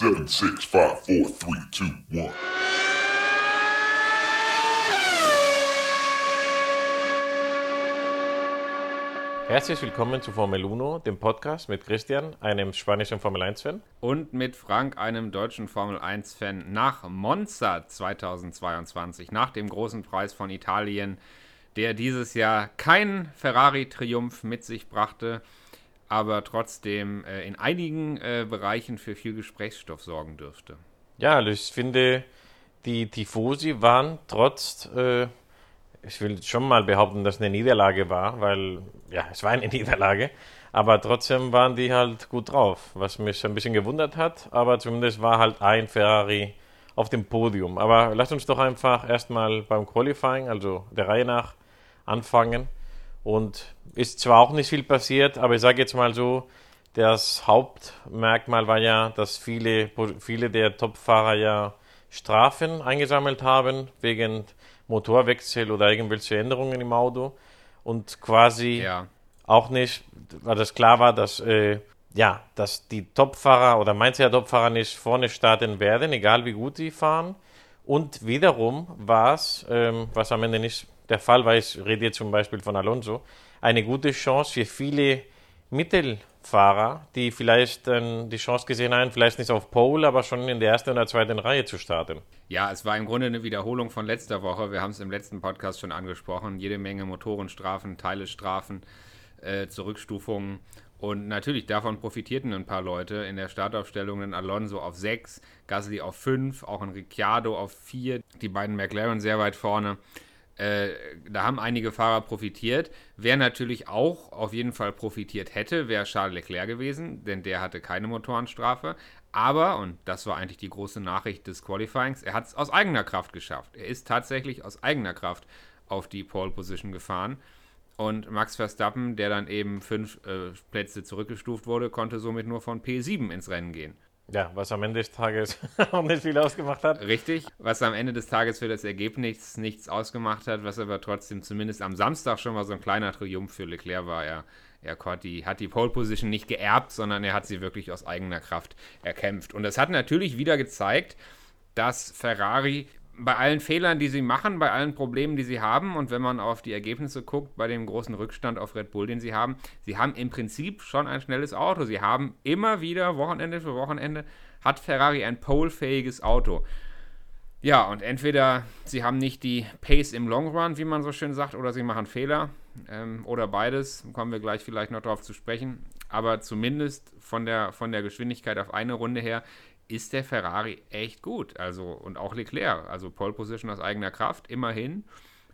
Seven, six, five, four, three, two, one. Herzlich willkommen zu Formel 1, dem Podcast mit Christian, einem spanischen Formel 1-Fan. Und mit Frank, einem deutschen Formel 1-Fan, nach Monza 2022, nach dem großen Preis von Italien, der dieses Jahr keinen Ferrari-Triumph mit sich brachte, aber trotzdem äh, in einigen äh, Bereichen für viel Gesprächsstoff sorgen dürfte. Ja, also ich finde, die Tifosi waren trotz, äh, ich will schon mal behaupten, dass eine Niederlage war, weil, ja, es war eine Niederlage, aber trotzdem waren die halt gut drauf, was mich ein bisschen gewundert hat, aber zumindest war halt ein Ferrari auf dem Podium. Aber lasst uns doch einfach erstmal beim Qualifying, also der Reihe nach, anfangen. Und ist zwar auch nicht viel passiert, aber ich sage jetzt mal so, das Hauptmerkmal war ja, dass viele, viele der Topfahrer ja Strafen eingesammelt haben wegen Motorwechsel oder irgendwelche Änderungen im Auto und quasi ja. auch nicht, weil das klar war, dass äh, ja, dass die Topfahrer oder manche der Topfahrer nicht vorne starten werden, egal wie gut sie fahren. Und wiederum war es, ähm, was am Ende nicht der Fall war, ich rede jetzt zum Beispiel von Alonso, eine gute Chance für viele Mittelfahrer, die vielleicht äh, die Chance gesehen haben, vielleicht nicht auf Pole, aber schon in der ersten oder zweiten Reihe zu starten. Ja, es war im Grunde eine Wiederholung von letzter Woche. Wir haben es im letzten Podcast schon angesprochen. Jede Menge Motorenstrafen, Teilestrafen, äh, Zurückstufungen. Und natürlich, davon profitierten ein paar Leute. In der Startaufstellung ein Alonso auf 6, Gasly auf 5, auch ein Ricciardo auf 4, die beiden McLaren sehr weit vorne. Äh, da haben einige Fahrer profitiert. Wer natürlich auch auf jeden Fall profitiert hätte, wäre Charles Leclerc gewesen, denn der hatte keine Motorenstrafe. Aber, und das war eigentlich die große Nachricht des Qualifyings, er hat es aus eigener Kraft geschafft. Er ist tatsächlich aus eigener Kraft auf die Pole Position gefahren. Und Max Verstappen, der dann eben fünf äh, Plätze zurückgestuft wurde, konnte somit nur von P7 ins Rennen gehen. Ja, was am Ende des Tages auch nicht viel ausgemacht hat. Richtig, was am Ende des Tages für das Ergebnis nichts ausgemacht hat, was aber trotzdem zumindest am Samstag schon mal so ein kleiner Triumph für Leclerc war. Er, er hat die, hat die Pole Position nicht geerbt, sondern er hat sie wirklich aus eigener Kraft erkämpft. Und das hat natürlich wieder gezeigt, dass Ferrari bei allen Fehlern, die sie machen, bei allen Problemen, die sie haben und wenn man auf die Ergebnisse guckt, bei dem großen Rückstand auf Red Bull, den sie haben, sie haben im Prinzip schon ein schnelles Auto. Sie haben immer wieder, Wochenende für Wochenende, hat Ferrari ein polefähiges Auto. Ja, und entweder sie haben nicht die Pace im Long Run, wie man so schön sagt, oder sie machen Fehler. Ähm, oder beides, kommen wir gleich vielleicht noch darauf zu sprechen. Aber zumindest von der, von der Geschwindigkeit auf eine Runde her ist der Ferrari echt gut. Also, und auch Leclerc, also Pole Position aus eigener Kraft, immerhin,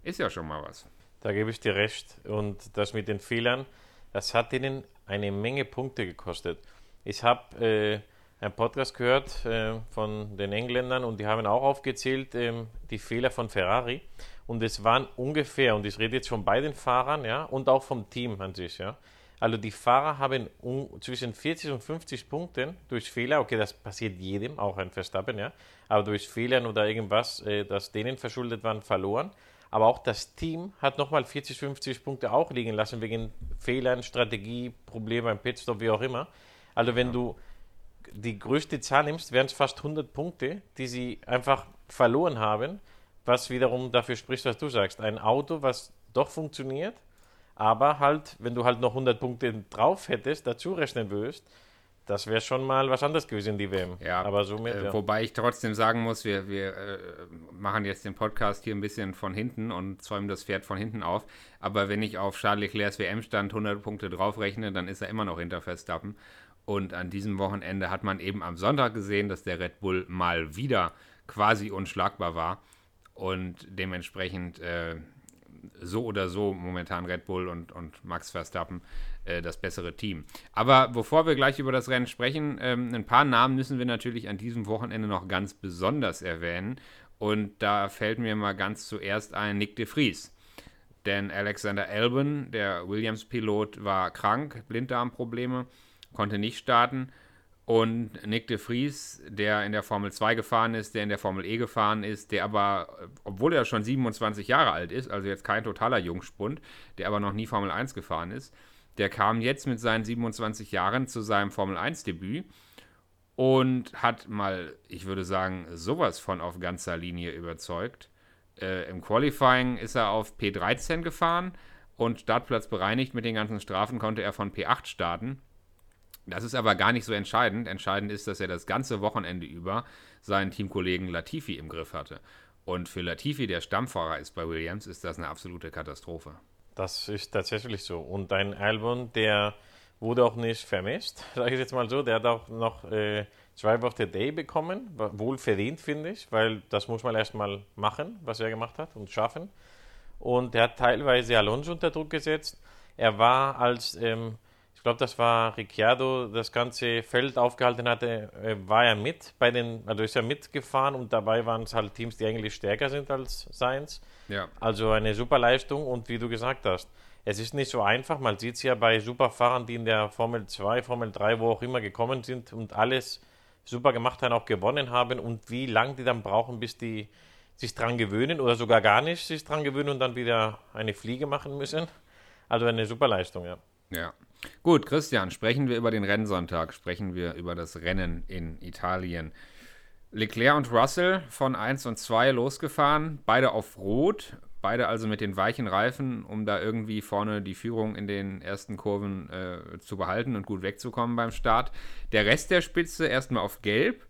ist ja schon mal was. Da gebe ich dir recht. Und das mit den Fehlern, das hat ihnen eine Menge Punkte gekostet. Ich habe äh, einen Podcast gehört äh, von den Engländern und die haben auch aufgezählt äh, die Fehler von Ferrari. Und es waren ungefähr, und ich rede jetzt von beiden Fahrern, ja, und auch vom Team an sich, ja, also die Fahrer haben um, zwischen 40 und 50 Punkten durch Fehler, okay, das passiert jedem, auch ein Verstappen, ja, aber durch Fehler oder irgendwas, äh, das denen verschuldet waren, verloren. Aber auch das Team hat nochmal 40, 50 Punkte auch liegen lassen wegen Fehlern, Strategie, Probleme beim Pitstop, wie auch immer. Also wenn ja. du die größte Zahl nimmst, wären es fast 100 Punkte, die sie einfach verloren haben, was wiederum dafür spricht, was du sagst. Ein Auto, was doch funktioniert, aber halt, wenn du halt noch 100 Punkte drauf hättest, dazu rechnen würdest, das wäre schon mal was anderes gewesen in die WM. Ja, aber somit, äh, ja. wobei ich trotzdem sagen muss, wir, wir äh, machen jetzt den Podcast hier ein bisschen von hinten und zäumen das Pferd von hinten auf. Aber wenn ich auf Charles Leclercs WM-Stand 100 Punkte draufrechne, dann ist er immer noch hinter Verstappen. Und an diesem Wochenende hat man eben am Sonntag gesehen, dass der Red Bull mal wieder quasi unschlagbar war. Und dementsprechend äh, so oder so momentan Red Bull und, und Max Verstappen äh, das bessere Team. Aber bevor wir gleich über das Rennen sprechen, ähm, ein paar Namen müssen wir natürlich an diesem Wochenende noch ganz besonders erwähnen. Und da fällt mir mal ganz zuerst ein Nick de Vries. Denn Alexander Albon, der Williams-Pilot, war krank, Blinddarmprobleme, konnte nicht starten. Und Nick de Vries, der in der Formel 2 gefahren ist, der in der Formel E gefahren ist, der aber, obwohl er schon 27 Jahre alt ist, also jetzt kein totaler Jungspund, der aber noch nie Formel 1 gefahren ist, der kam jetzt mit seinen 27 Jahren zu seinem Formel 1 Debüt und hat mal, ich würde sagen, sowas von auf ganzer Linie überzeugt. Äh, Im Qualifying ist er auf P13 gefahren und Startplatz bereinigt mit den ganzen Strafen konnte er von P8 starten. Das ist aber gar nicht so entscheidend. Entscheidend ist, dass er das ganze Wochenende über seinen Teamkollegen Latifi im Griff hatte. Und für Latifi, der Stammfahrer ist bei Williams, ist das eine absolute Katastrophe. Das ist tatsächlich so. Und ein Albon, der wurde auch nicht vermisst, sage ich jetzt mal so. Der hat auch noch äh, Drive of the Day bekommen. Wohl verdient, finde ich, weil das muss man erstmal machen, was er gemacht hat und schaffen. Und er hat teilweise Alonso unter Druck gesetzt. Er war als ähm, glaube, das war Ricciardo, das ganze Feld aufgehalten hatte, war er mit bei den, also ist er mitgefahren und dabei waren es halt Teams, die eigentlich stärker sind als seins. Ja. Also eine super Leistung und wie du gesagt hast, es ist nicht so einfach. Man sieht es ja bei Superfahrern, die in der Formel 2, Formel 3, wo auch immer gekommen sind und alles super gemacht haben, auch gewonnen haben und wie lange die dann brauchen, bis die sich dran gewöhnen oder sogar gar nicht sich dran gewöhnen und dann wieder eine Fliege machen müssen. Also eine super Leistung, ja. Ja, Gut, Christian, sprechen wir über den Rennsonntag, sprechen wir über das Rennen in Italien. Leclerc und Russell von 1 und 2 losgefahren, beide auf Rot, beide also mit den weichen Reifen, um da irgendwie vorne die Führung in den ersten Kurven äh, zu behalten und gut wegzukommen beim Start. Der Rest der Spitze erstmal auf Gelb.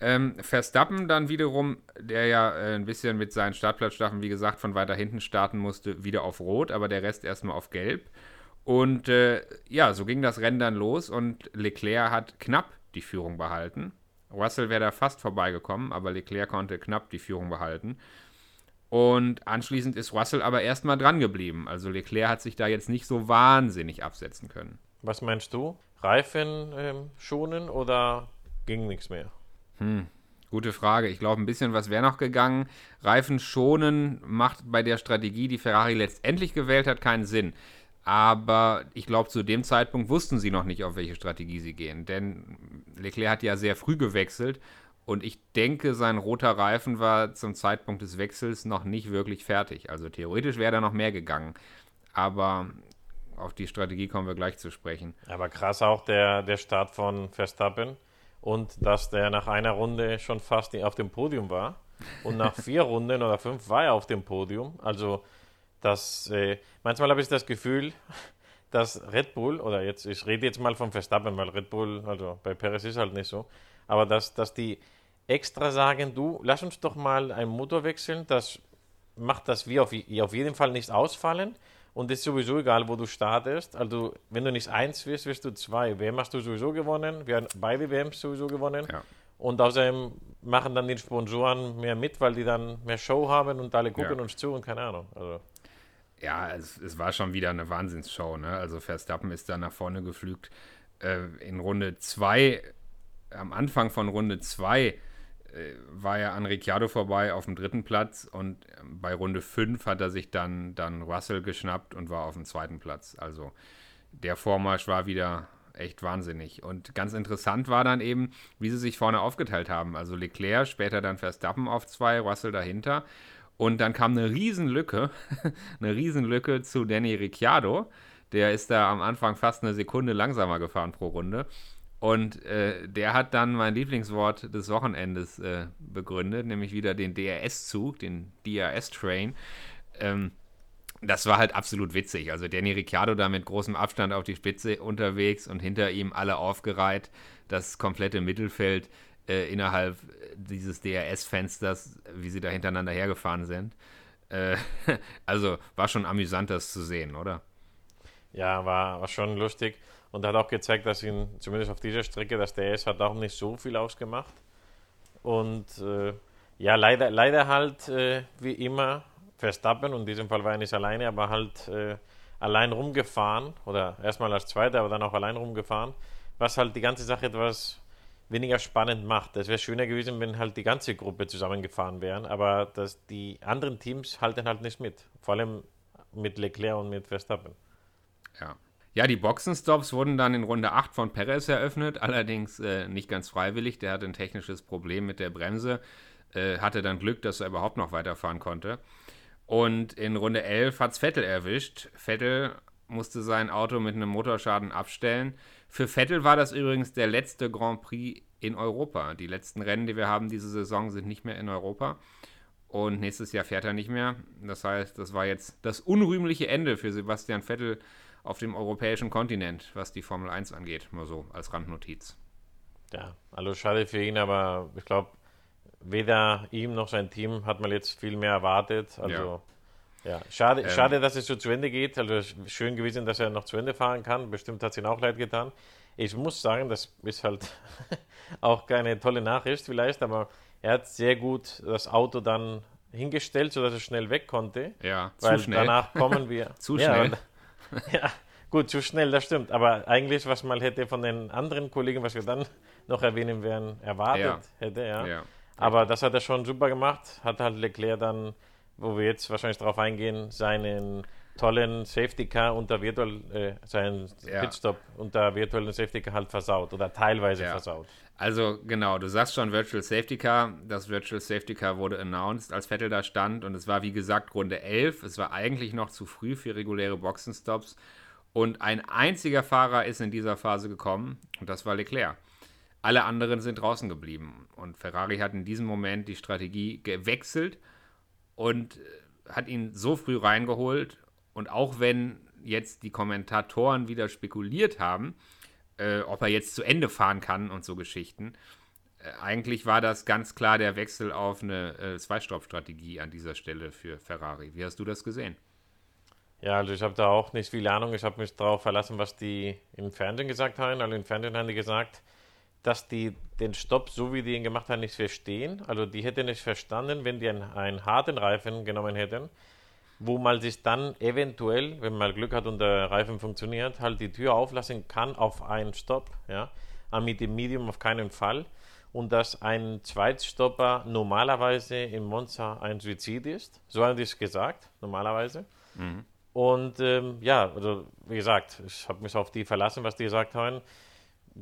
Ähm, Verstappen dann wiederum, der ja äh, ein bisschen mit seinen Startplatzstaffen, wie gesagt, von weiter hinten starten musste, wieder auf Rot, aber der Rest erstmal auf Gelb. Und äh, ja, so ging das Rennen dann los und Leclerc hat knapp die Führung behalten. Russell wäre da fast vorbeigekommen, aber Leclerc konnte knapp die Führung behalten. Und anschließend ist Russell aber erstmal dran geblieben. Also Leclerc hat sich da jetzt nicht so wahnsinnig absetzen können. Was meinst du? Reifen ähm, schonen oder ging nichts mehr? Hm, gute Frage. Ich glaube, ein bisschen was wäre noch gegangen. Reifen schonen macht bei der Strategie, die Ferrari letztendlich gewählt hat, keinen Sinn. Aber ich glaube, zu dem Zeitpunkt wussten sie noch nicht, auf welche Strategie sie gehen. Denn Leclerc hat ja sehr früh gewechselt. Und ich denke, sein roter Reifen war zum Zeitpunkt des Wechsels noch nicht wirklich fertig. Also theoretisch wäre da noch mehr gegangen. Aber auf die Strategie kommen wir gleich zu sprechen. Aber krass auch der, der Start von Verstappen. Und dass der nach einer Runde schon fast auf dem Podium war. Und nach vier Runden oder fünf war er auf dem Podium. Also dass äh, manchmal habe ich das Gefühl, dass Red Bull, oder jetzt, ich rede jetzt mal von Verstappen, weil Red Bull, also bei Perez ist halt nicht so, aber dass, dass die extra sagen, du, lass uns doch mal einen Motor wechseln, das macht, dass wir auf, auf jeden Fall nicht ausfallen und es ist sowieso egal, wo du startest. Also, wenn du nicht eins wirst, wirst du zwei. WM hast du sowieso gewonnen, wir haben beide WMs sowieso gewonnen. Ja. Und außerdem machen dann die Sponsoren mehr mit, weil die dann mehr Show haben und alle gucken ja. uns zu und keine Ahnung. Also ja, es, es, war schon wieder eine Wahnsinnsshow. Ne? Also Verstappen ist da nach vorne geflügt. Äh, in Runde 2, am Anfang von Runde 2, äh, war er an Ricciardo vorbei auf dem dritten Platz und ähm, bei Runde 5 hat er sich dann, dann Russell geschnappt und war auf dem zweiten Platz. Also der Vormarsch war wieder echt wahnsinnig. Und ganz interessant war dann eben, wie sie sich vorne aufgeteilt haben. Also Leclerc, später dann Verstappen auf zwei, Russell dahinter. Und dann kam eine Riesenlücke, eine Riesenlücke zu Danny Ricciardo. Der ist da am Anfang fast eine Sekunde langsamer gefahren pro Runde. Und äh, der hat dann mein Lieblingswort des Wochenendes äh, begründet, nämlich wieder den DRS-Zug, den DRS-Train. Ähm, das war halt absolut witzig. Also Danny Ricciardo da mit großem Abstand auf die Spitze unterwegs und hinter ihm alle aufgereiht, das komplette Mittelfeld äh, innerhalb dieses DRS-Fensters, wie sie da hintereinander hergefahren sind. Äh, also war schon amüsant, das zu sehen, oder? Ja, war, war schon lustig und hat auch gezeigt, dass ihn zumindest auf dieser Strecke das DRS hat auch nicht so viel ausgemacht. Und äh, ja, leider, leider halt äh, wie immer Verstappen, und in diesem Fall war er nicht alleine, aber halt äh, allein rumgefahren oder erstmal als Zweiter, aber dann auch allein rumgefahren, was halt die ganze Sache etwas weniger spannend macht. Es wäre schöner gewesen, wenn halt die ganze Gruppe zusammengefahren wären, aber dass die anderen Teams halten halt nicht mit. Vor allem mit Leclerc und mit Verstappen. Ja. Ja, die Boxenstops wurden dann in Runde 8 von Perez eröffnet, allerdings äh, nicht ganz freiwillig. Der hatte ein technisches Problem mit der Bremse, äh, hatte dann Glück, dass er überhaupt noch weiterfahren konnte. Und in Runde 11 hat es Vettel erwischt. Vettel musste sein Auto mit einem Motorschaden abstellen. Für Vettel war das übrigens der letzte Grand Prix in Europa. Die letzten Rennen, die wir haben diese Saison, sind nicht mehr in Europa. Und nächstes Jahr fährt er nicht mehr. Das heißt, das war jetzt das unrühmliche Ende für Sebastian Vettel auf dem europäischen Kontinent, was die Formel 1 angeht. Nur so als Randnotiz. Ja, also schade für ihn, aber ich glaube, weder ihm noch sein Team hat man jetzt viel mehr erwartet. Also ja, ja. schade, ähm, schade, dass es so zu Ende geht. Also schön gewesen, dass er noch zu Ende fahren kann. Bestimmt hat es ihm auch leid getan. Ich muss sagen, das ist halt auch keine tolle Nachricht vielleicht, aber er hat sehr gut das Auto dann hingestellt, sodass er schnell weg konnte. Ja, weil zu schnell. danach kommen wir. zu schnell. ja, gut, zu schnell, das stimmt. Aber eigentlich, was man hätte von den anderen Kollegen, was wir dann noch erwähnen werden, erwartet ja. hätte, ja. ja. Aber das hat er schon super gemacht. Hat halt Leclerc dann, wo wir jetzt wahrscheinlich darauf eingehen, seinen tollen Safety Car unter virtual, äh, seinen ja. Pitstop unter virtuellen Safety Car halt versaut oder teilweise ja. versaut. Also genau, du sagst schon Virtual Safety Car. Das Virtual Safety Car wurde announced, als Vettel da stand und es war wie gesagt Runde 11. Es war eigentlich noch zu früh für reguläre Boxenstops und ein einziger Fahrer ist in dieser Phase gekommen und das war Leclerc. Alle anderen sind draußen geblieben. Und Ferrari hat in diesem Moment die Strategie gewechselt und äh, hat ihn so früh reingeholt. Und auch wenn jetzt die Kommentatoren wieder spekuliert haben, äh, ob er jetzt zu Ende fahren kann und so Geschichten, äh, eigentlich war das ganz klar der Wechsel auf eine äh, Zweistopp-Strategie an dieser Stelle für Ferrari. Wie hast du das gesehen? Ja, also ich habe da auch nicht viel Ahnung. Ich habe mich darauf verlassen, was die im Fernsehen gesagt haben. Also im Fernsehen haben die gesagt, dass die den Stopp, so wie die ihn gemacht haben, nicht verstehen. Also die hätten nicht verstanden, wenn die einen, einen harten Reifen genommen hätten, wo man sich dann eventuell, wenn man Glück hat und der Reifen funktioniert, halt die Tür auflassen kann auf einen Stopp. Ja? Aber mit dem Medium auf keinen Fall. Und dass ein Zweitstopper normalerweise im Monza ein Suizid ist. So haben die es gesagt, normalerweise. Mhm. Und ähm, ja, also wie gesagt, ich habe mich auf die verlassen, was die gesagt haben.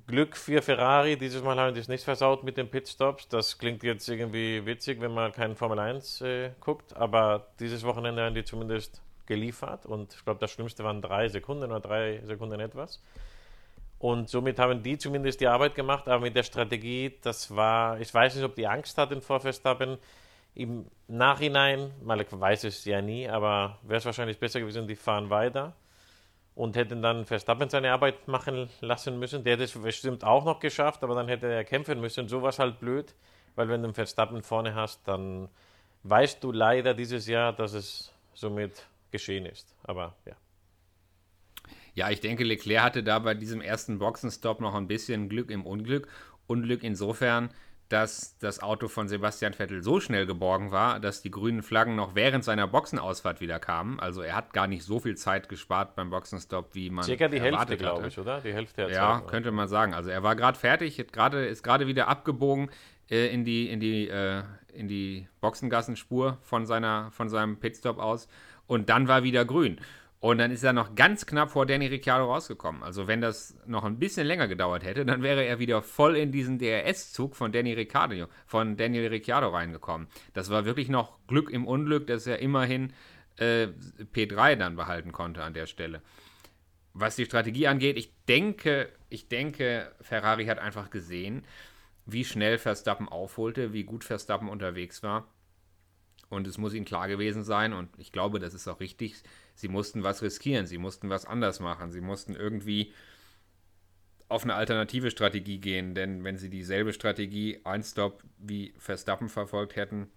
Glück für Ferrari, dieses Mal haben die es nicht versaut mit den Pitstops. Das klingt jetzt irgendwie witzig, wenn man keinen Formel 1 äh, guckt, aber dieses Wochenende haben die zumindest geliefert und ich glaube, das Schlimmste waren drei Sekunden oder drei Sekunden etwas. Und somit haben die zumindest die Arbeit gemacht, aber mit der Strategie, das war, ich weiß nicht, ob die Angst hatten vor Verstappen. Im Nachhinein, mal ich weiß es ja nie, aber wäre es wahrscheinlich besser gewesen, die fahren weiter und hätten dann Verstappen seine Arbeit machen lassen müssen. Der hätte es bestimmt auch noch geschafft, aber dann hätte er kämpfen müssen. So war halt blöd, weil wenn du Verstappen vorne hast, dann weißt du leider dieses Jahr, dass es somit geschehen ist. Aber ja. Ja, ich denke, Leclerc hatte da bei diesem ersten Boxenstopp noch ein bisschen Glück im Unglück. Unglück insofern, dass das Auto von Sebastian Vettel so schnell geborgen war, dass die grünen Flaggen noch während seiner Boxenausfahrt wieder kamen. Also er hat gar nicht so viel Zeit gespart beim Boxenstopp, wie man Circa die Hälfte, glaube ich, oder? Die Hälfte der Ja, Zeit, könnte man sagen. Also er war gerade fertig, grade, ist gerade wieder abgebogen äh, in die, in die, äh, in die Boxengassenspur von, seiner, von seinem Pitstop aus. Und dann war wieder grün. Und dann ist er noch ganz knapp vor Danny Ricciardo rausgekommen. Also wenn das noch ein bisschen länger gedauert hätte, dann wäre er wieder voll in diesen DRS-Zug von Danny Ricciardo, von Daniel Ricciardo reingekommen. Das war wirklich noch Glück im Unglück, dass er immerhin äh, P3 dann behalten konnte an der Stelle. Was die Strategie angeht, ich denke, ich denke, Ferrari hat einfach gesehen, wie schnell Verstappen aufholte, wie gut Verstappen unterwegs war. Und es muss ihnen klar gewesen sein, und ich glaube, das ist auch richtig, sie mussten was riskieren, sie mussten was anders machen, sie mussten irgendwie auf eine alternative Strategie gehen, denn wenn sie dieselbe Strategie Ein-Stop wie Verstappen verfolgt hätten,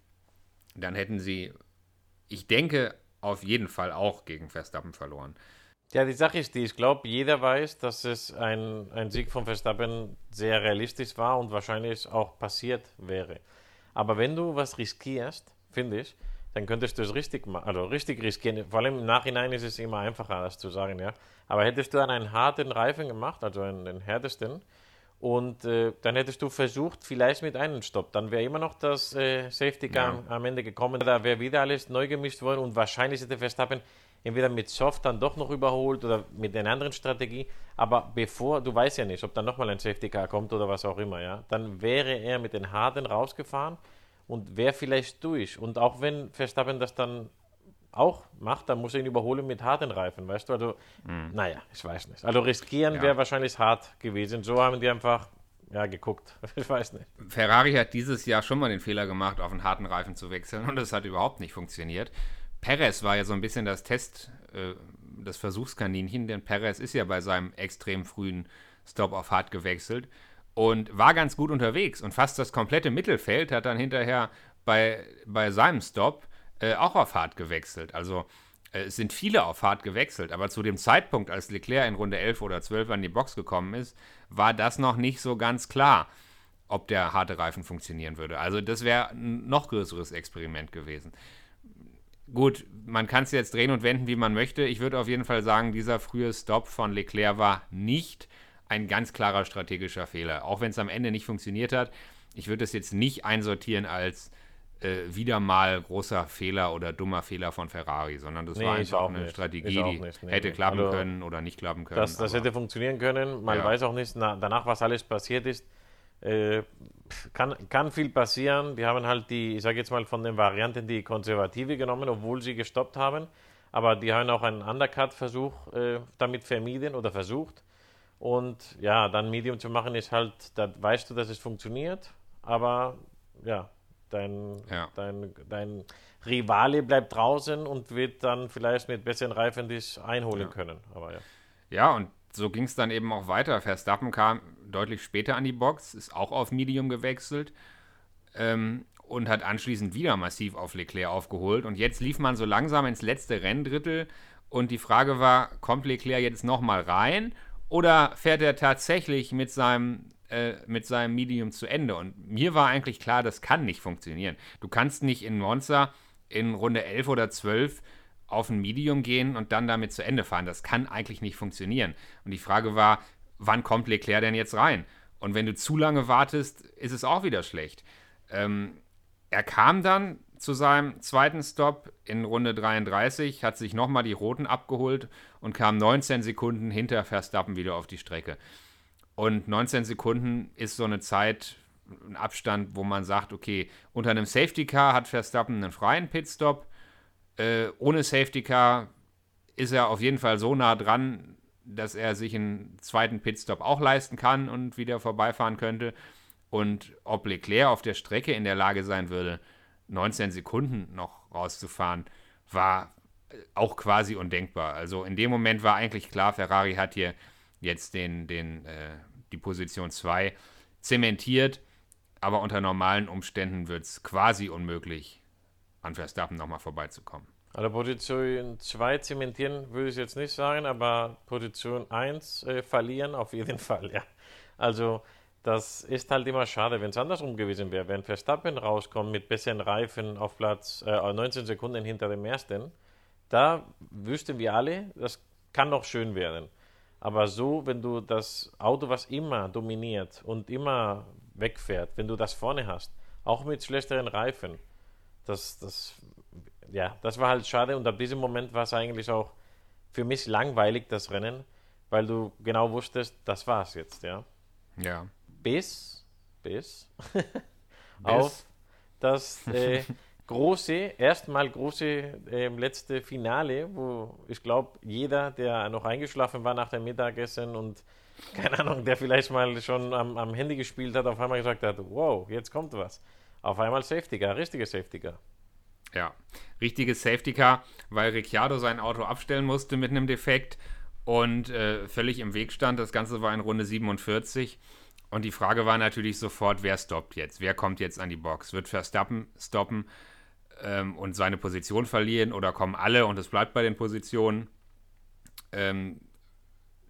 dann hätten sie, ich denke, auf jeden Fall auch gegen Verstappen verloren. Ja, die Sache ist die, ich glaube, jeder weiß, dass es ein, ein Sieg von Verstappen sehr realistisch war und wahrscheinlich auch passiert wäre. Aber wenn du was riskierst, finde ich, dann könntest du es richtig machen, also richtig riskieren. Vor allem im Nachhinein ist es immer einfacher, das zu sagen, ja. Aber hättest du dann einen harten Reifen gemacht, also einen, den härtesten, und äh, dann hättest du versucht, vielleicht mit einem Stopp, dann wäre immer noch das äh, Safety Car ja. am Ende gekommen, da wäre wieder alles neu gemischt worden und wahrscheinlich hätte Verstappen entweder mit Soft dann doch noch überholt oder mit einer anderen Strategie. Aber bevor, du weißt ja nicht, ob dann nochmal ein Safety Car kommt oder was auch immer, ja, dann wäre er mit den Harten rausgefahren und wäre vielleicht durch. Und auch wenn Verstappen das dann auch macht, dann muss er ihn überholen mit harten Reifen, weißt du? Also, mhm. naja, ich weiß nicht. Also riskieren ja. wäre wahrscheinlich hart gewesen. So haben die einfach ja, geguckt. Ich weiß nicht. Ferrari hat dieses Jahr schon mal den Fehler gemacht, auf einen harten Reifen zu wechseln und das hat überhaupt nicht funktioniert. Perez war ja so ein bisschen das Test, äh, das Versuchskaninchen, denn Perez ist ja bei seinem extrem frühen Stop auf hart gewechselt und war ganz gut unterwegs und fast das komplette Mittelfeld hat dann hinterher bei, bei seinem Stop äh, auch auf hart gewechselt. Also äh, es sind viele auf hart gewechselt, aber zu dem Zeitpunkt, als Leclerc in Runde 11 oder 12 an die Box gekommen ist, war das noch nicht so ganz klar, ob der harte Reifen funktionieren würde. Also das wäre ein noch größeres Experiment gewesen. Gut, man kann es jetzt drehen und wenden, wie man möchte. Ich würde auf jeden Fall sagen, dieser frühe Stop von Leclerc war nicht ein ganz klarer strategischer Fehler. Auch wenn es am Ende nicht funktioniert hat. Ich würde es jetzt nicht einsortieren als äh, wieder mal großer Fehler oder dummer Fehler von Ferrari, sondern das nee, war einfach eine nicht. Strategie, die nee, hätte nee. klappen also, können oder nicht klappen können. Das, das hätte funktionieren können. Man ja. weiß auch nicht na, danach, was alles passiert ist. Äh, kann, kann viel passieren. Die haben halt die, ich sage jetzt mal von den Varianten die Konservative genommen, obwohl sie gestoppt haben. Aber die haben auch einen Undercut-Versuch äh, damit vermieden oder versucht. Und ja, dann Medium zu machen ist halt, da weißt du, dass es funktioniert. Aber ja, Dein, ja. dein, dein Rivale bleibt draußen und wird dann vielleicht mit besseren Reifen dich einholen ja. können. Aber ja. Ja, und so ging es dann eben auch weiter. Verstappen kam deutlich später an die Box, ist auch auf Medium gewechselt ähm, und hat anschließend wieder massiv auf Leclerc aufgeholt. Und jetzt lief man so langsam ins letzte Renndrittel und die Frage war, kommt Leclerc jetzt nochmal rein oder fährt er tatsächlich mit seinem äh, mit seinem Medium zu Ende. Und mir war eigentlich klar, das kann nicht funktionieren. Du kannst nicht in Monza in Runde 11 oder 12 auf ein Medium gehen und dann damit zu Ende fahren. Das kann eigentlich nicht funktionieren. Und die Frage war, wann kommt Leclerc denn jetzt rein? Und wenn du zu lange wartest, ist es auch wieder schlecht. Ähm, er kam dann zu seinem zweiten Stop in Runde 33, hat sich nochmal die Roten abgeholt und kam 19 Sekunden hinter Verstappen wieder auf die Strecke. Und 19 Sekunden ist so eine Zeit, ein Abstand, wo man sagt, okay, unter einem Safety Car hat Verstappen einen freien Pitstop. Äh, ohne Safety Car ist er auf jeden Fall so nah dran, dass er sich einen zweiten Pitstop auch leisten kann und wieder vorbeifahren könnte. Und ob Leclerc auf der Strecke in der Lage sein würde, 19 Sekunden noch rauszufahren, war auch quasi undenkbar. Also in dem Moment war eigentlich klar, Ferrari hat hier jetzt den, den, äh, die Position 2 zementiert, aber unter normalen Umständen wird es quasi unmöglich, an Verstappen nochmal vorbeizukommen. Also Position 2 zementieren würde ich jetzt nicht sagen, aber Position 1 äh, verlieren auf jeden Fall, ja. Also das ist halt immer schade, wenn es andersrum gewesen wäre. Wenn Verstappen rauskommt mit besseren Reifen auf Platz äh, 19 Sekunden hinter dem ersten, da wüssten wir alle, das kann noch schön werden. Aber so, wenn du das Auto, was immer dominiert und immer wegfährt, wenn du das vorne hast, auch mit schlechteren Reifen, das, das, ja, das war halt schade und ab diesem Moment war es eigentlich auch für mich langweilig, das Rennen, weil du genau wusstest, das war's jetzt, ja. Ja. Bis, bis, auf das äh, große, erstmal große äh, letzte Finale, wo ich glaube, jeder, der noch eingeschlafen war nach dem Mittagessen und keine Ahnung, der vielleicht mal schon am, am Handy gespielt hat, auf einmal gesagt hat, wow, jetzt kommt was. Auf einmal Safety Car, richtige Safety Car. Ja, richtiges Safety Car, weil Ricciardo sein Auto abstellen musste mit einem Defekt und äh, völlig im Weg stand. Das Ganze war in Runde 47. Und die Frage war natürlich sofort, wer stoppt jetzt? Wer kommt jetzt an die Box? Wird Verstappen stoppen? Ähm, und seine Position verlieren oder kommen alle und es bleibt bei den Positionen. Ähm,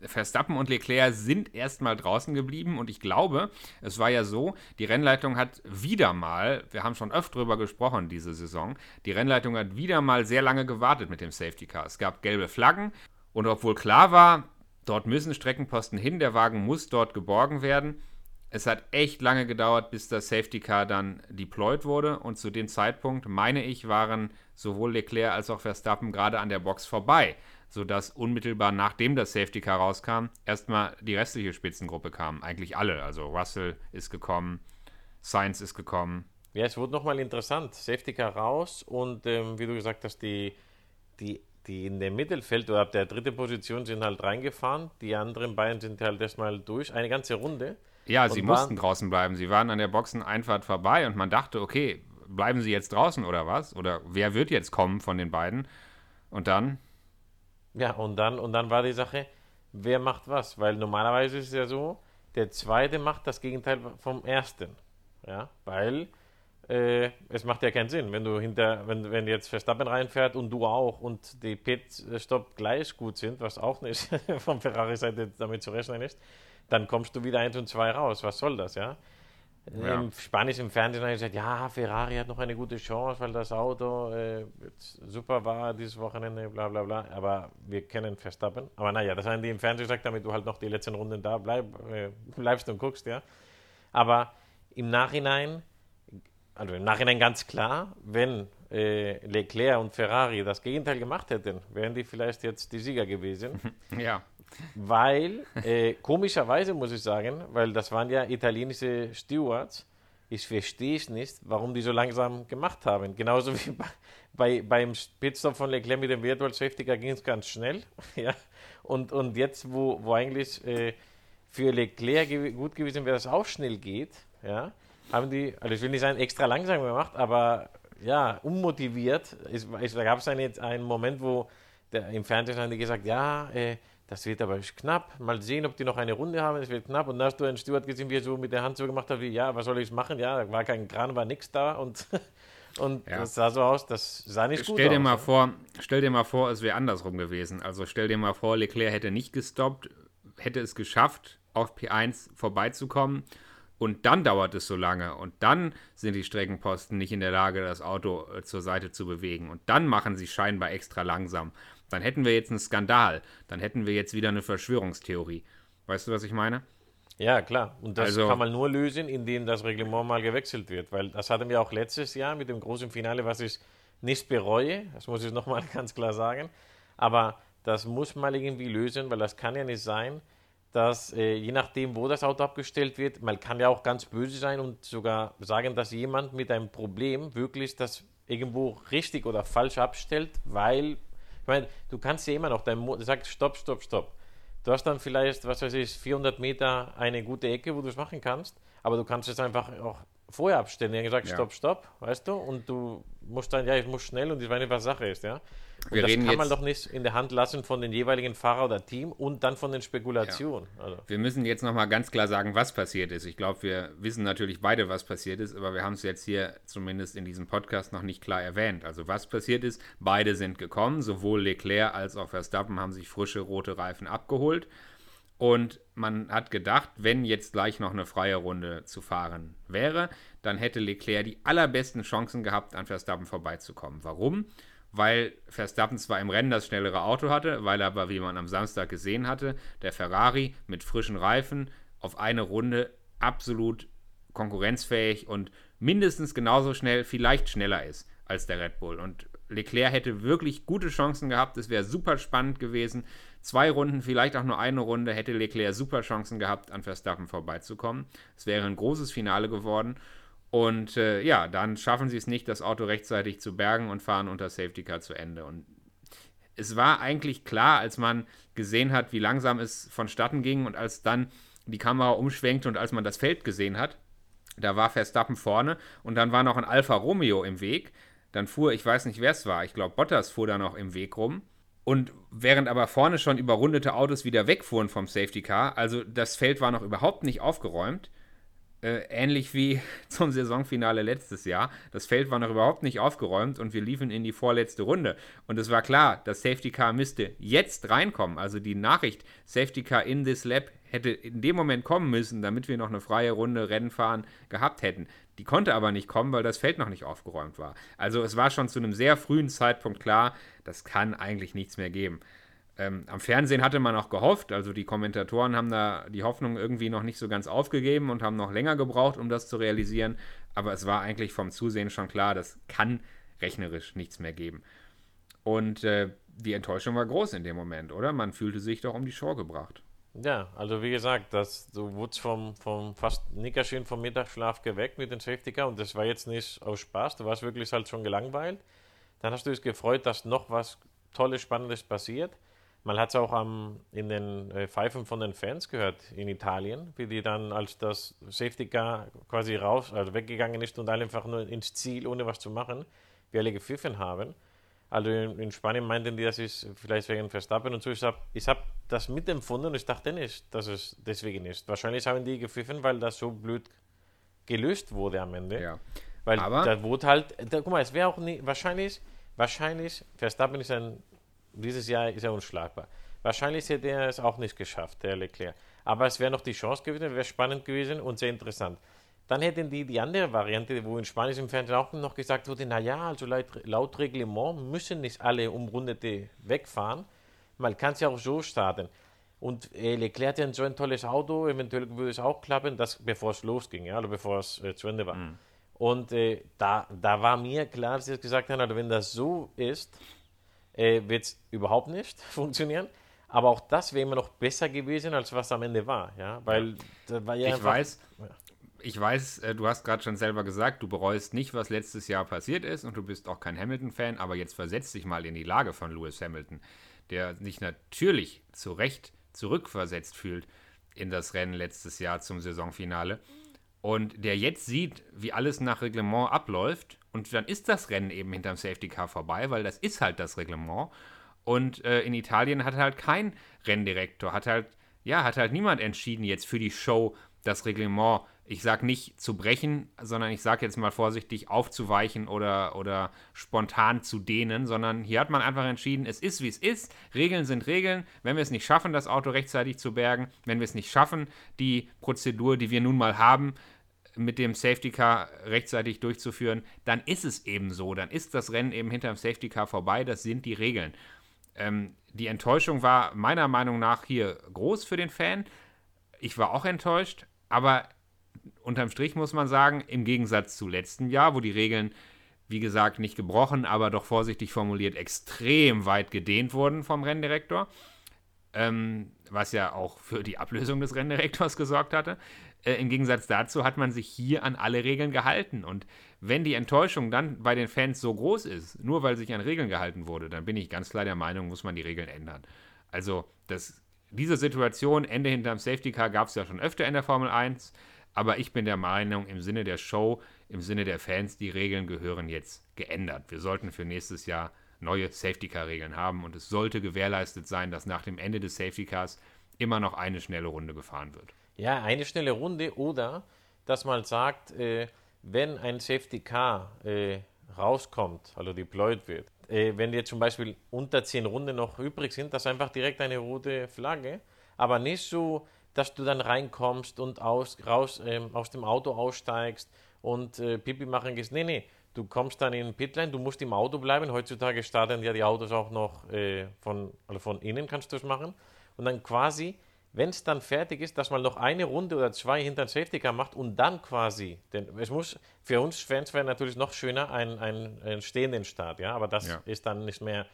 Verstappen und Leclerc sind erstmal draußen geblieben und ich glaube, es war ja so, die Rennleitung hat wieder mal, wir haben schon öfter drüber gesprochen diese Saison, die Rennleitung hat wieder mal sehr lange gewartet mit dem Safety Car. Es gab gelbe Flaggen und obwohl klar war, dort müssen Streckenposten hin, der Wagen muss dort geborgen werden, es hat echt lange gedauert, bis das Safety Car dann deployed wurde. Und zu dem Zeitpunkt, meine ich, waren sowohl Leclerc als auch Verstappen gerade an der Box vorbei, sodass unmittelbar nachdem das Safety Car rauskam, erstmal die restliche Spitzengruppe kam. Eigentlich alle. Also Russell ist gekommen, Sainz ist gekommen. Ja, es wurde nochmal interessant. Safety Car raus und ähm, wie du gesagt hast, die, die, die in dem Mittelfeld oder ab der dritten Position sind halt reingefahren. Die anderen beiden sind halt erstmal durch, eine ganze Runde. Ja, sie mussten draußen bleiben. Sie waren an der Boxeneinfahrt vorbei und man dachte, okay, bleiben sie jetzt draußen oder was? Oder wer wird jetzt kommen von den beiden? Und dann? Ja, und dann, und dann war die Sache, wer macht was? Weil normalerweise ist es ja so, der zweite macht das Gegenteil vom ersten. Ja, weil äh, es macht ja keinen Sinn, wenn du hinter, wenn, wenn jetzt Verstappen reinfährt und du auch und die Pit-Stop gleich gut sind, was auch nicht von Ferrari-Seite damit zu rechnen ist, dann kommst du wieder 1 und 2 raus. Was soll das, ja? Ja. Im spanischen Fernsehen haben gesagt, ja, Ferrari hat noch eine gute Chance, weil das Auto äh, super war dieses Wochenende, bla bla bla. Aber wir kennen Verstappen. Aber naja, das haben die im Fernsehen gesagt, damit du halt noch die letzten Runden da bleib, äh, bleibst und guckst, ja. Aber im Nachhinein, also im Nachhinein ganz klar, wenn äh, Leclerc und Ferrari das Gegenteil gemacht hätten, wären die vielleicht jetzt die Sieger gewesen. Ja. Weil, äh, komischerweise muss ich sagen, weil das waren ja italienische Stewards, ich verstehe es nicht, warum die so langsam gemacht haben. Genauso wie bei, bei beim Pitstop von Leclerc mit dem Virtual Safety Car ging es ganz schnell. ja. und, und jetzt, wo, wo eigentlich äh, für Leclerc ge gut gewesen wäre, dass es auch schnell geht, ja, haben die, also ich will nicht sagen extra langsam gemacht, aber ja, unmotiviert. Es, es, da gab es einen, einen Moment, wo der, im Fernsehen haben die gesagt, ja, äh, das wird aber knapp. Mal sehen, ob die noch eine Runde haben. Es wird knapp. Und dann hast du einen Steward gesehen, wie er so mit der Hand so gemacht hat, wie, ja, was soll ich machen? Ja, da war kein Kran, war nichts da. Und, und ja. das sah so aus, das sah nicht stell gut dir aus. Mal vor, stell dir mal vor, es wäre andersrum gewesen. Also stell dir mal vor, Leclerc hätte nicht gestoppt, hätte es geschafft, auf P1 vorbeizukommen. Und dann dauert es so lange. Und dann sind die Streckenposten nicht in der Lage, das Auto äh, zur Seite zu bewegen. Und dann machen sie scheinbar extra langsam dann hätten wir jetzt einen Skandal. Dann hätten wir jetzt wieder eine Verschwörungstheorie. Weißt du, was ich meine? Ja, klar. Und das also, kann man nur lösen, indem das Reglement mal gewechselt wird. Weil das hatten wir auch letztes Jahr mit dem großen Finale, was ich nicht bereue. Das muss ich nochmal ganz klar sagen. Aber das muss man irgendwie lösen, weil das kann ja nicht sein, dass äh, je nachdem, wo das Auto abgestellt wird, man kann ja auch ganz böse sein und sogar sagen, dass jemand mit einem Problem wirklich das irgendwo richtig oder falsch abstellt, weil ich meine, du kannst ja immer noch, dein Mo sagt Stopp, Stopp, Stopp. Du hast dann vielleicht, was weiß ich, 400 Meter eine gute Ecke, wo du es machen kannst, aber du kannst es einfach auch vorher abstellen. Er hat gesagt, ja. Stopp, Stopp, weißt du, und du musst dann, ja, ich muss schnell und ich weiß nicht, was Sache ist, ja. Und das kann man doch nicht in der Hand lassen von den jeweiligen Fahrer oder Team und dann von den Spekulationen. Ja. Also. Wir müssen jetzt nochmal ganz klar sagen, was passiert ist. Ich glaube, wir wissen natürlich beide, was passiert ist, aber wir haben es jetzt hier zumindest in diesem Podcast noch nicht klar erwähnt. Also was passiert ist, beide sind gekommen, sowohl Leclerc als auch Verstappen haben sich frische rote Reifen abgeholt. Und man hat gedacht, wenn jetzt gleich noch eine freie Runde zu fahren wäre, dann hätte Leclerc die allerbesten Chancen gehabt, an Verstappen vorbeizukommen. Warum? weil Verstappen zwar im Rennen das schnellere Auto hatte, weil aber, wie man am Samstag gesehen hatte, der Ferrari mit frischen Reifen auf eine Runde absolut konkurrenzfähig und mindestens genauso schnell, vielleicht schneller ist als der Red Bull. Und Leclerc hätte wirklich gute Chancen gehabt. Es wäre super spannend gewesen. Zwei Runden, vielleicht auch nur eine Runde, hätte Leclerc super Chancen gehabt, an Verstappen vorbeizukommen. Es wäre ein großes Finale geworden. Und äh, ja, dann schaffen sie es nicht, das Auto rechtzeitig zu bergen und fahren unter Safety Car zu Ende. Und es war eigentlich klar, als man gesehen hat, wie langsam es vonstatten ging und als dann die Kamera umschwenkte und als man das Feld gesehen hat, da war Verstappen vorne und dann war noch ein Alfa Romeo im Weg. Dann fuhr, ich weiß nicht, wer es war, ich glaube, Bottas fuhr da noch im Weg rum. Und während aber vorne schon überrundete Autos wieder wegfuhren vom Safety Car, also das Feld war noch überhaupt nicht aufgeräumt, äh, ähnlich wie zum Saisonfinale letztes Jahr. Das Feld war noch überhaupt nicht aufgeräumt und wir liefen in die vorletzte Runde. Und es war klar, das Safety Car müsste jetzt reinkommen. Also die Nachricht Safety Car in this lab hätte in dem Moment kommen müssen, damit wir noch eine freie Runde Rennen fahren gehabt hätten. Die konnte aber nicht kommen, weil das Feld noch nicht aufgeräumt war. Also es war schon zu einem sehr frühen Zeitpunkt klar, das kann eigentlich nichts mehr geben. Ähm, am Fernsehen hatte man auch gehofft, also die Kommentatoren haben da die Hoffnung irgendwie noch nicht so ganz aufgegeben und haben noch länger gebraucht, um das zu realisieren. Aber es war eigentlich vom Zusehen schon klar, das kann rechnerisch nichts mehr geben. Und äh, die Enttäuschung war groß in dem Moment, oder? Man fühlte sich doch um die Show gebracht. Ja, also wie gesagt, das, du wurdest vom, vom fast Nickerchen vom Mittagsschlaf geweckt mit dem Safety Car und das war jetzt nicht aus Spaß, du warst wirklich halt schon gelangweilt. Dann hast du dich gefreut, dass noch was Tolles, Spannendes passiert. Man hat es auch am, in den äh, Pfeifen von den Fans gehört in Italien, wie die dann, als das Safety Car quasi raus, also weggegangen ist und einfach nur ins Ziel, ohne was zu machen, wie alle gepfiffen haben. Also in, in Spanien meinten die, das ist vielleicht wegen Verstappen und so. Ich habe ich hab das mitempfunden und ich dachte nicht, dass es deswegen ist. Wahrscheinlich haben die gepfiffen, weil das so blöd gelöst wurde am Ende. Ja. Weil Aber- da wurde halt, da, guck mal, es wäre auch nie, wahrscheinlich, wahrscheinlich, Verstappen ist ein, dieses Jahr ist er unschlagbar. Wahrscheinlich hätte er es auch nicht geschafft, der Leclerc. Aber es wäre noch die Chance gewesen, wäre spannend gewesen und sehr interessant. Dann hätten die die andere Variante, wo in Spanisch im Fernsehen auch noch gesagt wurde, naja, also laut, laut Reglement müssen nicht alle Umrundete wegfahren. Man kann es ja auch so starten. Und äh, Leclerc hat ja so ein tolles Auto, eventuell würde es auch klappen, das, bevor es losging, ja, oder bevor es äh, zu Ende war. Und äh, da, da war mir klar, dass sie gesagt haben, also wenn das so ist, äh, wird es überhaupt nicht funktionieren. Aber auch das wäre immer noch besser gewesen, als was am Ende war. Ja? Weil da war ja Ich einfach- weiß, ich weiß, äh, du hast gerade schon selber gesagt, du bereust nicht, was letztes Jahr passiert ist und du bist auch kein Hamilton-Fan, aber jetzt versetz dich mal in die Lage von Lewis Hamilton, der sich natürlich zu Recht zurückversetzt fühlt in das Rennen letztes Jahr zum Saisonfinale. Und der jetzt sieht, wie alles nach Reglement abläuft und dann ist das Rennen eben hinterm Safety Car vorbei, weil das ist halt das Reglement. Und äh, in Italien hat halt kein Renndirektor, hat halt, ja, hat halt niemand entschieden jetzt für die Show das Reglement, ich sag nicht zu brechen, sondern ich sag jetzt mal vorsichtig aufzuweichen oder, oder spontan zu dehnen, sondern hier hat man einfach entschieden, es ist wie es ist, Regeln sind Regeln, wenn wir es nicht schaffen, das Auto rechtzeitig zu bergen, wenn wir es nicht schaffen, die Prozedur, die wir nun mal haben, mit dem Safety Car rechtzeitig durchzuführen, dann ist es eben so. Dann ist das Rennen eben hinter dem Safety Car vorbei. Das sind die Regeln. Ähm, die Enttäuschung war meiner Meinung nach hier groß für den Fan. Ich war auch enttäuscht, aber unterm Strich muss man sagen, im Gegensatz zu letzten Jahr, wo die Regeln, wie gesagt, nicht gebrochen, aber doch vorsichtig formuliert, extrem weit gedehnt wurden vom Renndirektor, ähm, was ja auch für die Ablösung des Renndirektors gesorgt hatte. Äh, Im Gegensatz dazu hat man sich hier an alle Regeln gehalten. Und wenn die Enttäuschung dann bei den Fans so groß ist, nur weil sich an Regeln gehalten wurde, dann bin ich ganz klar der Meinung, muss man die Regeln ändern. Also das, diese Situation, Ende hinterm Safety Car, gab es ja schon öfter in der Formel 1. Aber ich bin der Meinung, im Sinne der Show, im Sinne der Fans, die Regeln gehören jetzt geändert. Wir sollten für nächstes Jahr neue Safety Car Regeln haben und es sollte gewährleistet sein, dass nach dem Ende des Safety Cars immer noch eine schnelle Runde gefahren wird. Ja, eine schnelle Runde oder dass man sagt, äh, wenn ein Safety Car äh, rauskommt, also deployed wird, äh, wenn dir zum Beispiel unter zehn Runden noch übrig sind, dass einfach direkt eine rote Flagge, aber nicht so, dass du dann reinkommst und aus, raus, ähm, aus dem Auto aussteigst und äh, Pipi machen gehst. Nee, nee, du kommst dann in den Pitline, du musst im Auto bleiben. Heutzutage starten ja die Autos auch noch äh, von, also von innen kannst du es machen. Und dann quasi, wenn es dann fertig ist, dass man noch eine Runde oder zwei hinter den Safety Car macht und dann quasi, denn es muss für uns Fans wäre natürlich noch schöner ein, ein, ein stehenden Start, ja, aber das Ja. ist dann nicht mehr,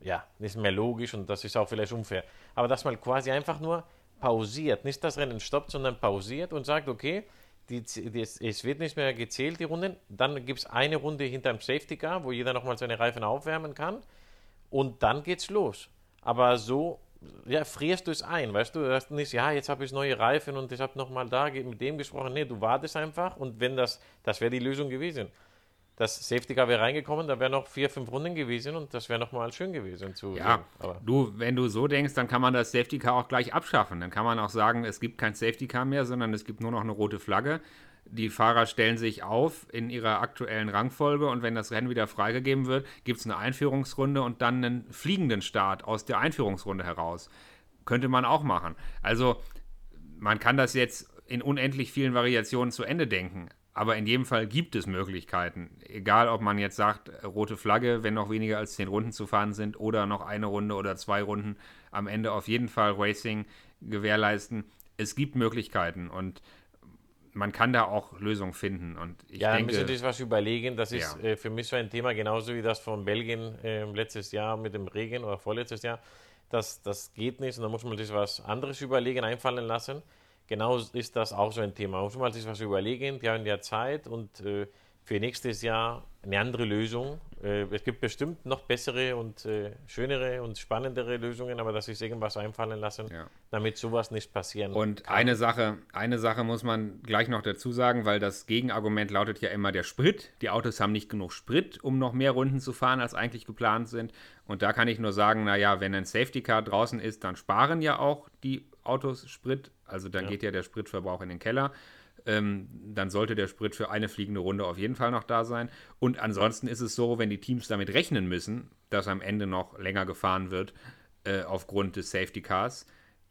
ja, nicht mehr logisch und das ist auch vielleicht unfair. Aber dass man quasi einfach nur pausiert, nicht das Rennen stoppt, sondern pausiert und sagt, okay, die, die, es wird nicht mehr gezählt, die Runden, dann gibt es eine Runde hinterm Safety Car, wo jeder nochmal seine Reifen aufwärmen kann und dann geht's los. Aber so ja, frierst du es ein, weißt du? Du hast nicht, ja, jetzt habe ich neue Reifen und ich habe nochmal da mit dem gesprochen. Nee, du wartest einfach und wenn das, das wäre die Lösung gewesen. Das Safety Car wäre reingekommen, da wären noch vier, fünf Runden gewesen und das wäre nochmal schön gewesen zu Ja, sehen. Aber du, wenn du so denkst, dann kann man das Safety Car auch gleich abschaffen. Dann kann man auch sagen, es gibt kein Safety Car mehr, sondern es gibt nur noch eine rote Flagge. Die Fahrer stellen sich auf in ihrer aktuellen Rangfolge und wenn das Rennen wieder freigegeben wird, gibt es eine Einführungsrunde und dann einen fliegenden Start aus der Einführungsrunde heraus. Könnte man auch machen. Also man kann das jetzt in unendlich vielen Variationen zu Ende denken. Aber in jedem Fall gibt es Möglichkeiten. Egal, ob man jetzt sagt, äh, rote Flagge, wenn noch weniger als zehn Runden zu fahren sind, oder noch eine Runde oder zwei Runden am Ende auf jeden Fall Racing gewährleisten. Es gibt Möglichkeiten und man kann da auch Lösungen finden. Und ich ja, denke, müssen sich was überlegen. Das ist Ja. äh, für mich so ein Thema, genauso wie das von Belgien äh, letztes Jahr mit dem Regen oder vorletztes Jahr. Das, das geht nicht und da muss man sich was anderes überlegen, einfallen lassen. Genau ist das auch so ein Thema. Muss man sich was überlegen, die haben ja Zeit und äh, für nächstes Jahr eine andere Lösung. Äh, es gibt bestimmt noch bessere und äh, schönere und spannendere Lösungen, aber dass sich irgendwas einfallen lassen, Ja. damit sowas nicht passieren Und kann. eine Sache, eine Sache muss man gleich noch dazu sagen, weil das Gegenargument lautet ja immer der Sprit. Die Autos haben nicht genug Sprit, um noch mehr Runden zu fahren, als eigentlich geplant sind. Und da kann ich nur sagen, naja, wenn ein Safety Car draußen ist, dann sparen ja auch die Autos Sprit. Also dann Ja. geht ja der Spritverbrauch in den Keller. Ähm, dann sollte der Sprit für eine fliegende Runde auf jeden Fall noch da sein. Und ansonsten ist es so, wenn die Teams damit rechnen müssen, dass am Ende noch länger gefahren wird äh, aufgrund des Safety Cars,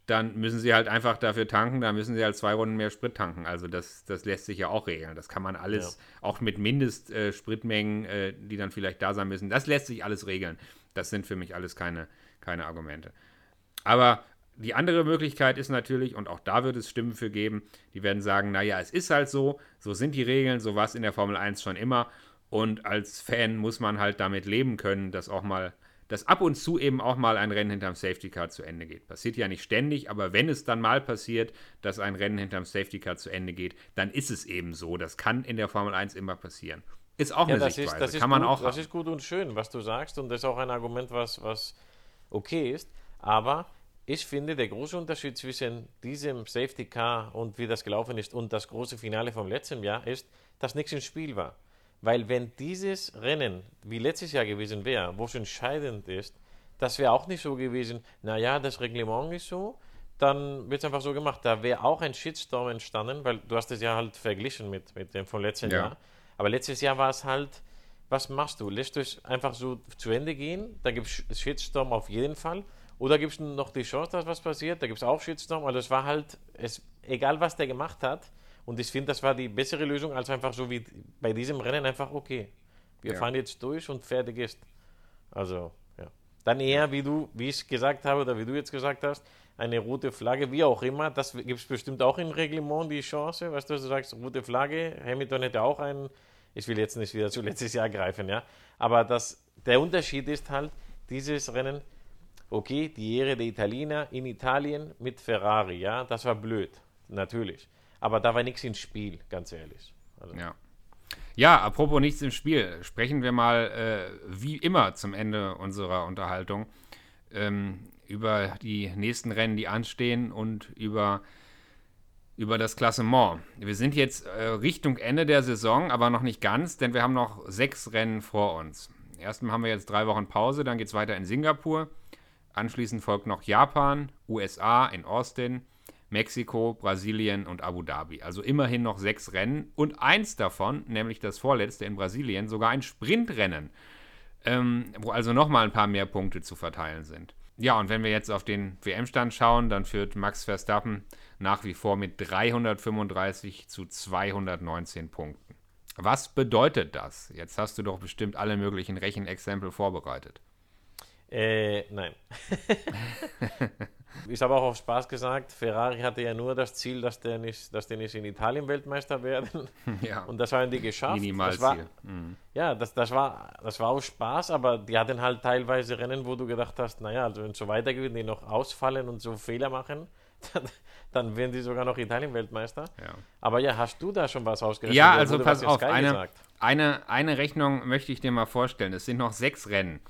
dann müssen sie halt einfach dafür tanken, dann müssen sie halt zwei Runden mehr Sprit tanken. Also das, das lässt sich ja auch regeln. Das kann man alles, auch mit Mindestspritmengen, äh, äh, die dann vielleicht da sein müssen, das lässt sich alles regeln. Das sind für mich alles keine, keine Argumente. Aber die andere Möglichkeit ist natürlich, und auch da wird es Stimmen für geben, die werden sagen, naja, es ist halt so, so sind die Regeln, so war es in der Formel 1 schon immer. Und als Fan muss man halt damit leben können, dass auch mal, dass ab und zu eben auch mal ein Rennen hinterm Safety Car zu Ende geht. Passiert ja nicht ständig, aber wenn es dann mal passiert, dass ein Rennen hinterm Safety Car zu Ende geht, dann ist es eben so. Das kann in der Formel 1 immer passieren. Ist auch Ja, eine das Sichtweise, ist, das ist kann man gut, auch Das haben. ist gut und schön, was du sagst, und das ist auch ein Argument, was, was okay ist. Aber ich finde, der große Unterschied zwischen diesem Safety Car und wie das gelaufen ist und das große Finale vom letzten Jahr ist, dass nichts im Spiel war. Weil wenn dieses Rennen wie letztes Jahr gewesen wäre, wo es entscheidend ist, das wäre auch nicht so gewesen, naja, das Reglement ist so, dann wird es einfach so gemacht. Da wäre auch ein Shitstorm entstanden, weil du hast es ja halt verglichen mit, mit dem von letzten Ja. Jahr. Aber letztes Jahr war es halt, was machst du? Lässt du es einfach so zu Ende gehen? Da gibt es Shitstorm auf jeden Fall. Oder gibt es noch die Chance, dass was passiert? Da gibt es auch Shitstorm. Also es war halt, es, egal was der gemacht hat. Und ich finde, das war die bessere Lösung, als einfach so wie bei diesem Rennen einfach, okay, wir Ja. fahren jetzt durch und fertig ist. Also, ja. Dann eher, wie du, wie ich gesagt habe oder wie du jetzt gesagt hast, eine rote Flagge, wie auch immer, das gibt es bestimmt auch im Reglement die Chance, weißt du, du sagst, rote Flagge, Hamilton hätte auch einen, ich will jetzt nicht wieder zu letztes Jahr greifen, ja, aber das, der Unterschied ist halt, dieses Rennen, okay, die Ehre der Italiener in Italien mit Ferrari, ja, das war blöd, natürlich, aber da war nichts im Spiel, ganz ehrlich. Also, Ja. Ja, apropos nichts im Spiel, sprechen wir mal äh, wie immer zum Ende unserer Unterhaltung ähm, über die nächsten Rennen, die anstehen und über, über das Klassement. Wir sind jetzt äh, Richtung Ende der Saison, aber noch nicht ganz, denn wir haben noch sechs Rennen vor uns. Erstmal haben wir jetzt drei Wochen Pause, dann geht es weiter in Singapur. Anschließend folgt noch Japan, USA in Austin, Mexiko, Brasilien und Abu Dhabi. Also immerhin noch sechs Rennen und eins davon, nämlich das vorletzte in Brasilien, sogar ein Sprintrennen, ähm, wo also nochmal ein paar mehr Punkte zu verteilen sind. Ja, und wenn wir jetzt auf den WM-Stand schauen, dann führt Max Verstappen nach wie vor mit 335 zu 219 Punkten. Was bedeutet das? Jetzt hast du doch bestimmt alle möglichen Rechenexempel vorbereitet. Äh, nein. ich habe auch auf Spaß gesagt, Ferrari hatte ja nur das Ziel, dass der nicht, dass die nicht in Italien Weltmeister werden. Ja, Und das haben die geschafft. Das war. Mhm. ja, das, das, war, das war auch Spaß, aber die hatten halt teilweise Rennen, wo du gedacht hast, naja, also wenn es so weitergeht, die noch ausfallen und so Fehler machen, dann, dann werden die sogar noch Italien-Weltmeister. Ja. Aber ja, hast du da schon was ausgerechnet? Ja, also pass auf, eine, eine, eine Rechnung möchte ich dir mal vorstellen. Es sind noch sechs Rennen.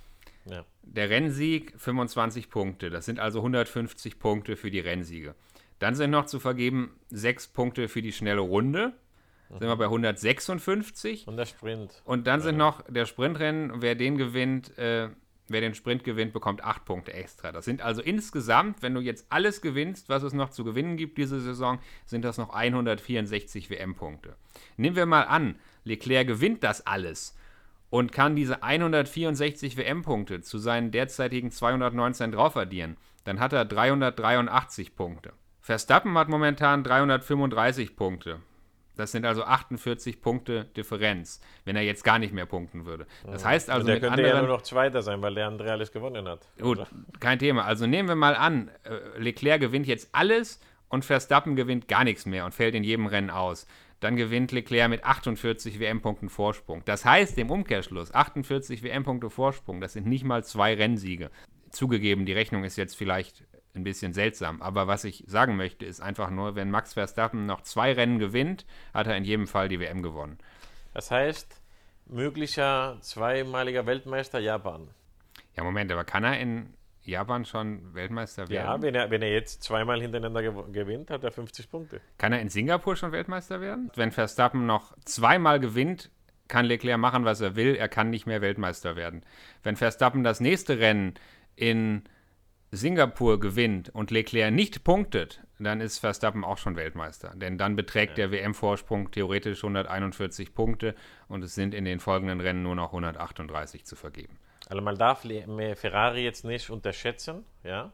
Ja. Der Rennsieg 25 Punkte. Das sind also 150 Punkte für die Rennsiege. Dann sind noch zu vergeben sechs Punkte für die schnelle Runde. Sind wir bei 156. Und der Sprint. Und dann sind noch der Sprintrennen. Wer den gewinnt, äh, wer den Sprint gewinnt, bekommt acht Punkte extra. Das sind also insgesamt, wenn du jetzt alles gewinnst, was es noch zu gewinnen gibt diese Saison, sind das noch 164 WM-Punkte. Nehmen wir mal an, Leclerc gewinnt das alles und kann diese 164 WM-Punkte zu seinen derzeitigen 219 drauf addieren, dann hat er 383 Punkte. Verstappen hat momentan 335 Punkte. Das sind also 48 Punkte Differenz, wenn er jetzt gar nicht mehr punkten würde. Das heißt also der mit könnte ja anderen, nur noch Zweiter sein, weil der andere alles gewonnen hat. Gut, Also, kein Thema. Also nehmen wir mal an, äh, Leclerc gewinnt jetzt alles und Verstappen gewinnt gar nichts mehr und fällt in jedem Rennen aus. Dann gewinnt Leclerc mit 48 WM-Punkten Vorsprung. Das heißt im Umkehrschluss 48 WM-Punkte Vorsprung. Das sind nicht mal zwei Rennsiege. Zugegeben, die Rechnung ist jetzt vielleicht ein bisschen seltsam, aber was ich sagen möchte, ist einfach nur, wenn Max Verstappen noch zwei Rennen gewinnt, hat er in jedem Fall die WM gewonnen. Das heißt, möglicher zweimaliger Weltmeister Japan. Ja, Moment, aber kann er in Japan schon Weltmeister werden? Ja, wenn er, wenn er jetzt zweimal hintereinander gew- gewinnt, hat er 50 Punkte. Kann er in Singapur schon Weltmeister werden? Wenn Verstappen noch zweimal gewinnt, kann Leclerc machen, was er will. Er kann nicht mehr Weltmeister werden. Wenn Verstappen das nächste Rennen in Singapur gewinnt und Leclerc nicht punktet, dann ist Verstappen auch schon Weltmeister. Denn dann beträgt der WM-Vorsprung theoretisch 141 Punkte und es sind in den folgenden Rennen nur noch 138 zu vergeben. Also man darf Ferrari jetzt nicht unterschätzen, ja.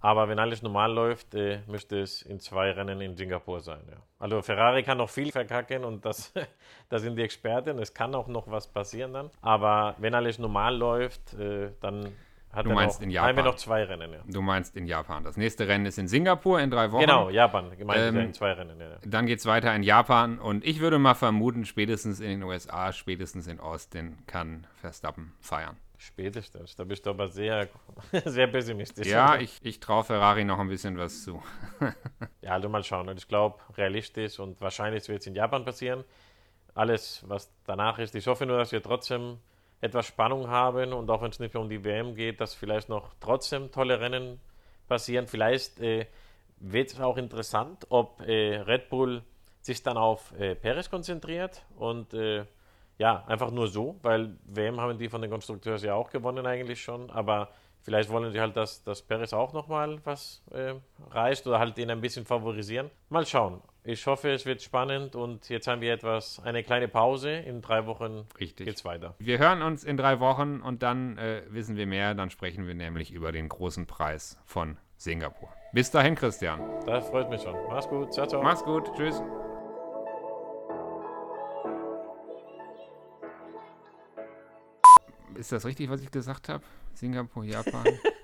Aber wenn alles normal läuft, äh, müsste es in zwei Rennen in Singapur sein. Ja. Also Ferrari kann noch viel verkacken und das, da sind die Experten. Es kann auch noch was passieren dann. Aber wenn alles normal läuft, äh, dann hat Du meinst noch, in haben wir noch zwei Rennen. Ja. Du meinst in Japan. Das nächste Rennen ist in Singapur in drei Wochen. Genau, Japan, gemeint Ähm, in zwei Rennen. Ja. Dann geht es weiter in Japan und ich würde mal vermuten, spätestens in den USA, spätestens in Austin kann Verstappen feiern. Spätestens, da bist du aber sehr, sehr pessimistisch. Ja, ich, ich traue Ferrari noch ein bisschen was zu. Ja, also mal schauen. Und ich glaube, realistisch und wahrscheinlich wird es in Japan passieren. Alles, was danach ist. Ich hoffe nur, dass wir trotzdem etwas Spannung haben und auch wenn es nicht mehr um die WM geht, dass vielleicht noch trotzdem tolle Rennen passieren. Vielleicht äh, wird es auch interessant, ob äh, Red Bull sich dann auf äh, Perez konzentriert und äh, ja, einfach nur so, weil WM haben die von den Konstrukteurs ja auch gewonnen eigentlich schon, aber vielleicht wollen sie halt, dass, dass Perez auch nochmal was äh, reißt oder halt ihn ein bisschen favorisieren. Mal schauen. Ich hoffe, es wird spannend und jetzt haben wir etwas, eine kleine Pause. In drei Wochen Richtig. geht's weiter. Wir hören uns in drei Wochen und dann äh, wissen wir mehr. Dann sprechen wir nämlich über den großen Preis von Singapur. Bis dahin, Christian. Das freut mich schon. Mach's gut. Ciao, ciao. Mach's gut. Tschüss. Ist das richtig, was ich gesagt habe? Singapur, Japan.